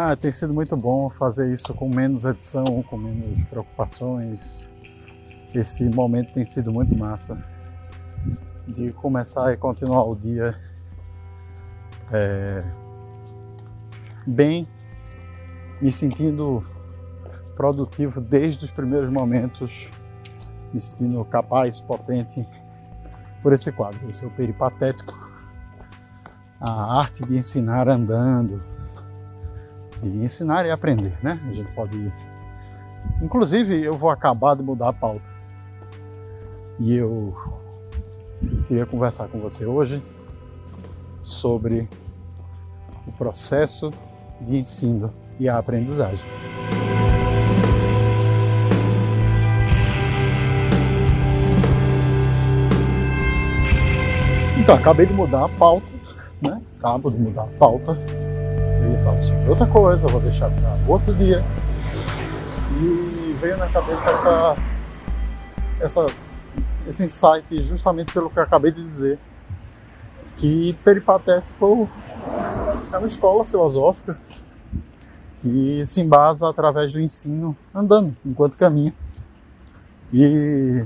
Ah, tem sido muito bom fazer isso com menos edição, com menos preocupações. Esse momento tem sido muito massa de começar e continuar o dia é, bem, me sentindo produtivo desde os primeiros momentos, me sentindo capaz, potente por esse quadro. Esse é o peripatético, a arte de ensinar andando de ensinar e aprender, né? A gente pode. Inclusive, eu vou acabar de mudar a pauta. E eu queria conversar com você hoje sobre o processo de ensino e a aprendizagem. Então, acabei de mudar a pauta, né? Acabo de mudar a pauta e falo sobre outra coisa, vou deixar para outro dia. E veio na cabeça essa, essa, esse insight justamente pelo que eu acabei de dizer, que Peripatético é uma escola filosófica que se embasa através do ensino andando enquanto caminha. E,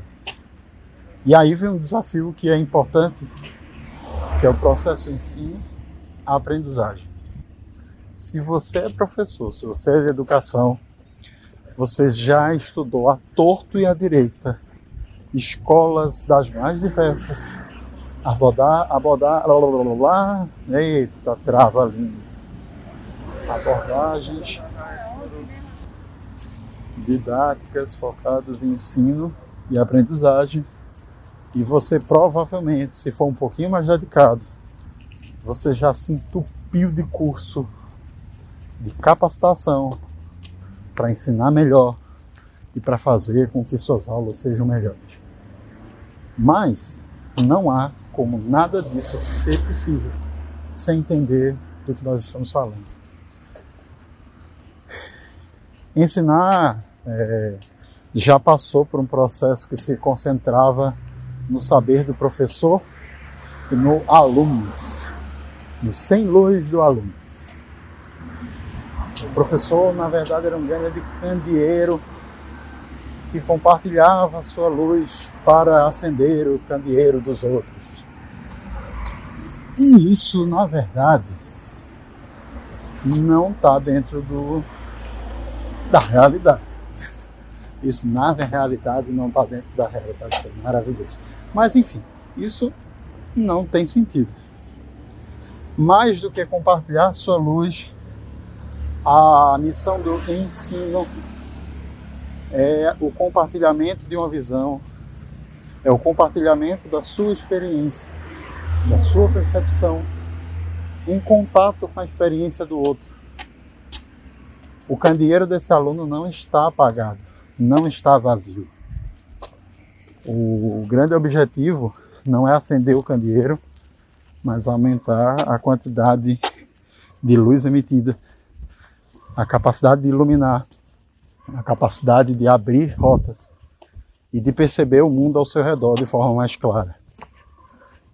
e aí vem um desafio que é importante, que é o processo ensino, a aprendizagem se você é professor, se você é de educação, você já estudou a torto e a direita escolas das mais diversas, abordar, abordar, blá, blá, blá, blá, eita, trava ali, abordagens didáticas focadas em ensino e aprendizagem, e você provavelmente, se for um pouquinho mais dedicado, você já se entupiu de curso de capacitação para ensinar melhor e para fazer com que suas aulas sejam melhores. Mas não há como nada disso ser possível sem entender do que nós estamos falando. Ensinar é, já passou por um processo que se concentrava no saber do professor e no aluno, no sem luz do aluno. O professor, na verdade, era um grande candeeiro que compartilhava a sua luz para acender o candeeiro dos outros. E isso, na verdade, não está dentro do, da realidade. Isso, na realidade, não está dentro da realidade. Isso é maravilhoso. Mas, enfim, isso não tem sentido. Mais do que compartilhar sua luz a missão do ensino é o compartilhamento de uma visão, é o compartilhamento da sua experiência, da sua percepção, em contato com a experiência do outro. O candeeiro desse aluno não está apagado, não está vazio. O grande objetivo não é acender o candeeiro, mas aumentar a quantidade de luz emitida a capacidade de iluminar, a capacidade de abrir rotas e de perceber o mundo ao seu redor de forma mais clara.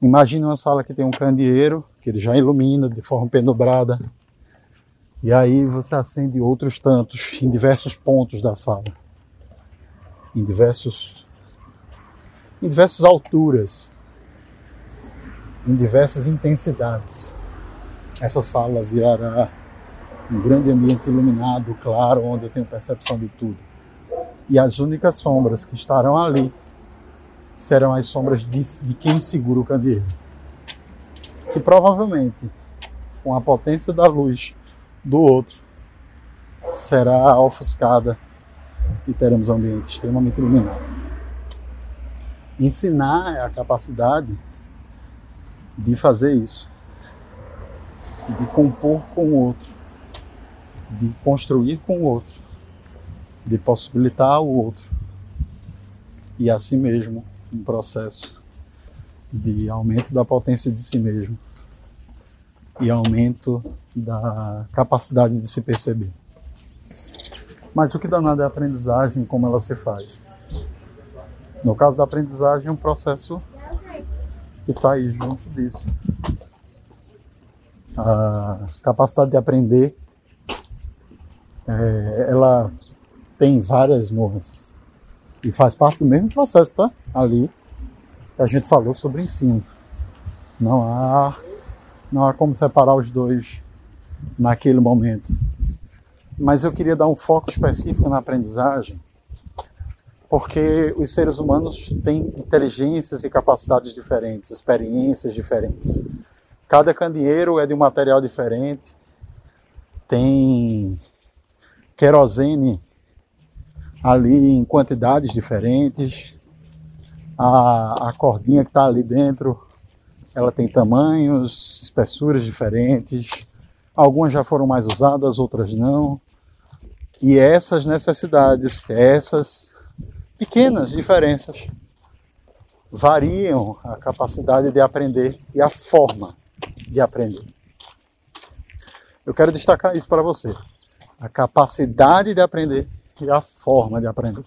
Imagine uma sala que tem um candeeiro, que ele já ilumina de forma penubrada, e aí você acende outros tantos em diversos pontos da sala, em diversos em diversas alturas, em diversas intensidades. Essa sala virará um grande ambiente iluminado, claro, onde eu tenho percepção de tudo. E as únicas sombras que estarão ali serão as sombras de, de quem segura o candeeiro. Que provavelmente, com a potência da luz do outro, será ofuscada e teremos um ambiente extremamente iluminado. Ensinar é a capacidade de fazer isso, de compor com o outro, de construir com o outro, de possibilitar o outro e assim mesmo um processo de aumento da potência de si mesmo e aumento da capacidade de se perceber. Mas o que danado é a aprendizagem, como ela se faz? No caso da aprendizagem, é um processo que está aí junto disso. A capacidade de aprender, é, ela tem várias nuances e faz parte do mesmo processo, tá? Ali que a gente falou sobre ensino. Não há, não há como separar os dois naquele momento. Mas eu queria dar um foco específico na aprendizagem, porque os seres humanos têm inteligências e capacidades diferentes, experiências diferentes. Cada candeeiro é de um material diferente, tem querosene ali em quantidades diferentes, a, a cordinha que está ali dentro, ela tem tamanhos, espessuras diferentes, algumas já foram mais usadas, outras não. E essas necessidades, essas pequenas diferenças, variam a capacidade de aprender e a forma de aprender. Eu quero destacar isso para você. A capacidade de aprender e a forma de aprender.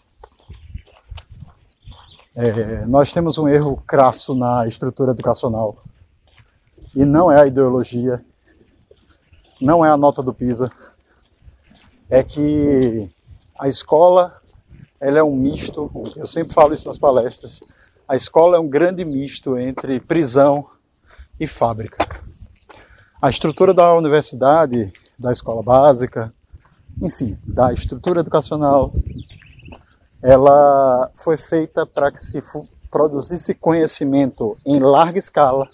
É, nós temos um erro crasso na estrutura educacional. E não é a ideologia, não é a nota do PISA. É que a escola ela é um misto, eu sempre falo isso nas palestras, a escola é um grande misto entre prisão e fábrica. A estrutura da universidade, da escola básica, enfim, da estrutura educacional, ela foi feita para que se produzisse conhecimento em larga escala,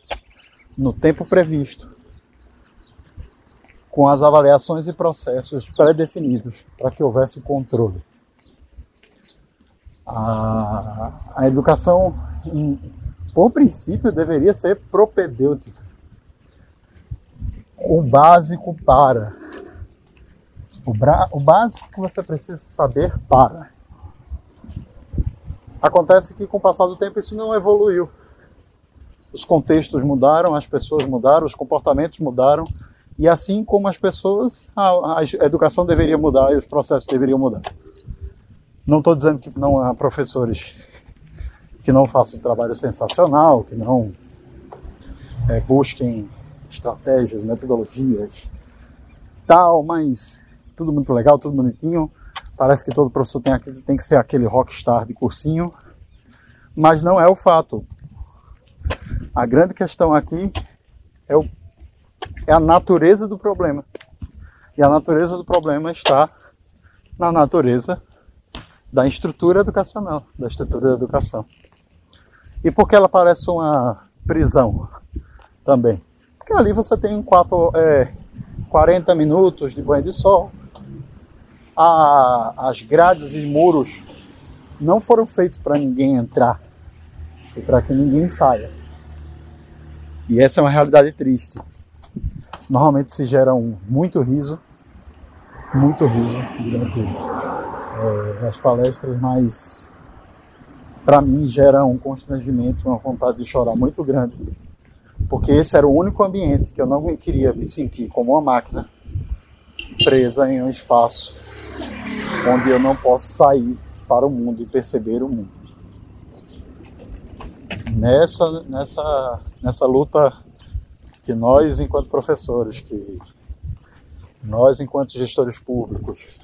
no tempo previsto, com as avaliações e processos pré-definidos, para que houvesse controle. A, a educação, por princípio, deveria ser propedêutica, o básico para. O, o básico que você precisa saber para. Acontece que com o passar do tempo isso não evoluiu. Os contextos mudaram, as pessoas mudaram, os comportamentos mudaram, e assim como as pessoas, a, a educação deveria mudar e os processos deveriam mudar. Não estou dizendo que não há professores que não façam um trabalho sensacional, que não é, busquem estratégias, metodologias, tal, mas tudo muito legal, tudo bonitinho. Parece que todo professor tem, tem que ser aquele rockstar de cursinho, mas não é o fato. A grande questão aqui é, o, é a natureza do problema. E a natureza do problema está na natureza da estrutura educacional, da estrutura da educação. E por que ela parece uma prisão também? Porque ali você tem quatro, é, 40 minutos de banho de sol. A, as grades e muros não foram feitos para ninguém entrar, foi para que ninguém saia. E essa é uma realidade triste. Normalmente se gera um muito riso, muito riso durante é, as palestras, mas para mim gera um constrangimento, uma vontade de chorar muito grande, porque esse era o único ambiente que eu não queria me sentir como uma máquina presa em um espaço onde eu não posso sair para o mundo e perceber o mundo. Nessa, nessa, nessa luta que nós, enquanto professores, que nós, enquanto gestores públicos,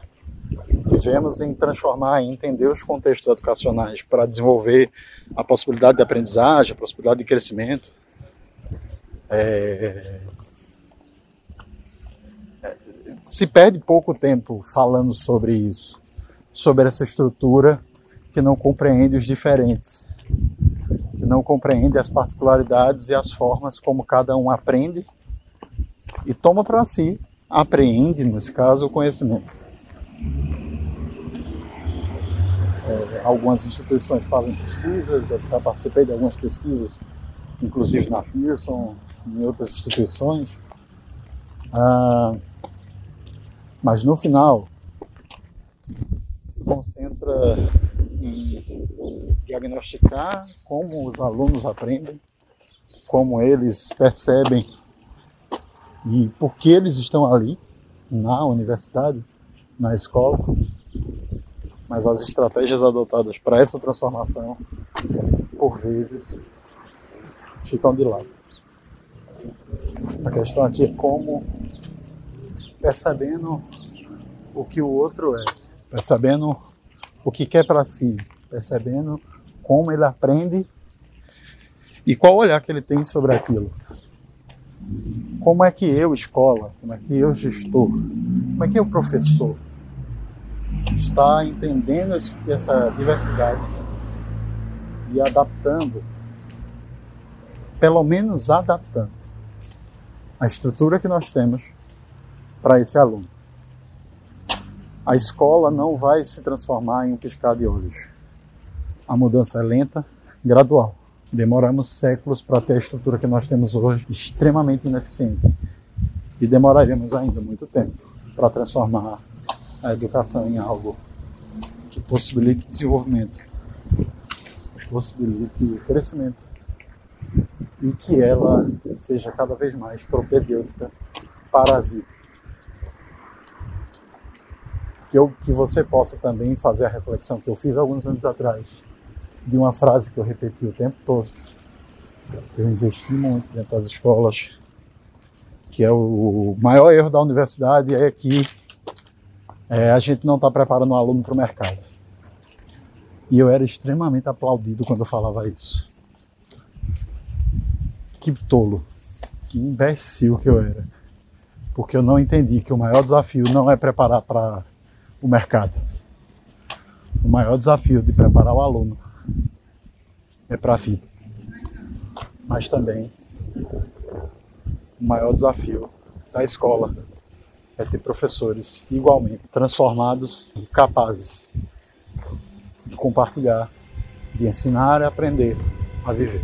vivemos em transformar e entender os contextos educacionais para desenvolver a possibilidade de aprendizagem, a possibilidade de crescimento. É... Se perde pouco tempo falando sobre isso, sobre essa estrutura que não compreende os diferentes, que não compreende as particularidades e as formas como cada um aprende e toma para si, apreende, nesse caso, o conhecimento. É, algumas instituições fazem pesquisas, eu já participei de algumas pesquisas, inclusive na Pearson, em outras instituições. Ah, mas no final, se concentra em diagnosticar como os alunos aprendem, como eles percebem e por que eles estão ali na universidade, na escola, mas as estratégias adotadas para essa transformação, por vezes, ficam de lado. A questão aqui é como, percebendo o que o outro é, percebendo o que quer para si, percebendo como ele aprende e qual olhar que ele tem sobre aquilo. Como é que eu, escola, como é que eu, gestor, como é que eu, professor, está entendendo essa diversidade e adaptando, pelo menos adaptando, a estrutura que nós temos para esse aluno. A escola não vai se transformar em um piscar de olhos. A mudança é lenta, gradual. Demoramos séculos para ter a estrutura que nós temos hoje, extremamente ineficiente. E demoraremos ainda muito tempo para transformar a educação em algo que possibilite desenvolvimento, possibilite crescimento e que ela seja cada vez mais propedêutica para a vida. Que, eu, que você possa também fazer a reflexão que eu fiz alguns anos atrás de uma frase que eu repeti o tempo todo. Eu investi muito dentro das escolas, que é o maior erro da universidade é que é, a gente não está preparando o aluno para o mercado. E eu era extremamente aplaudido quando eu falava isso. Que tolo, que imbecil que eu era. Porque eu não entendi que o maior desafio não é preparar para o mercado. O maior desafio de preparar o aluno é para a vida. Mas também o maior desafio da escola é ter professores igualmente transformados e capazes de compartilhar, de ensinar e aprender a viver.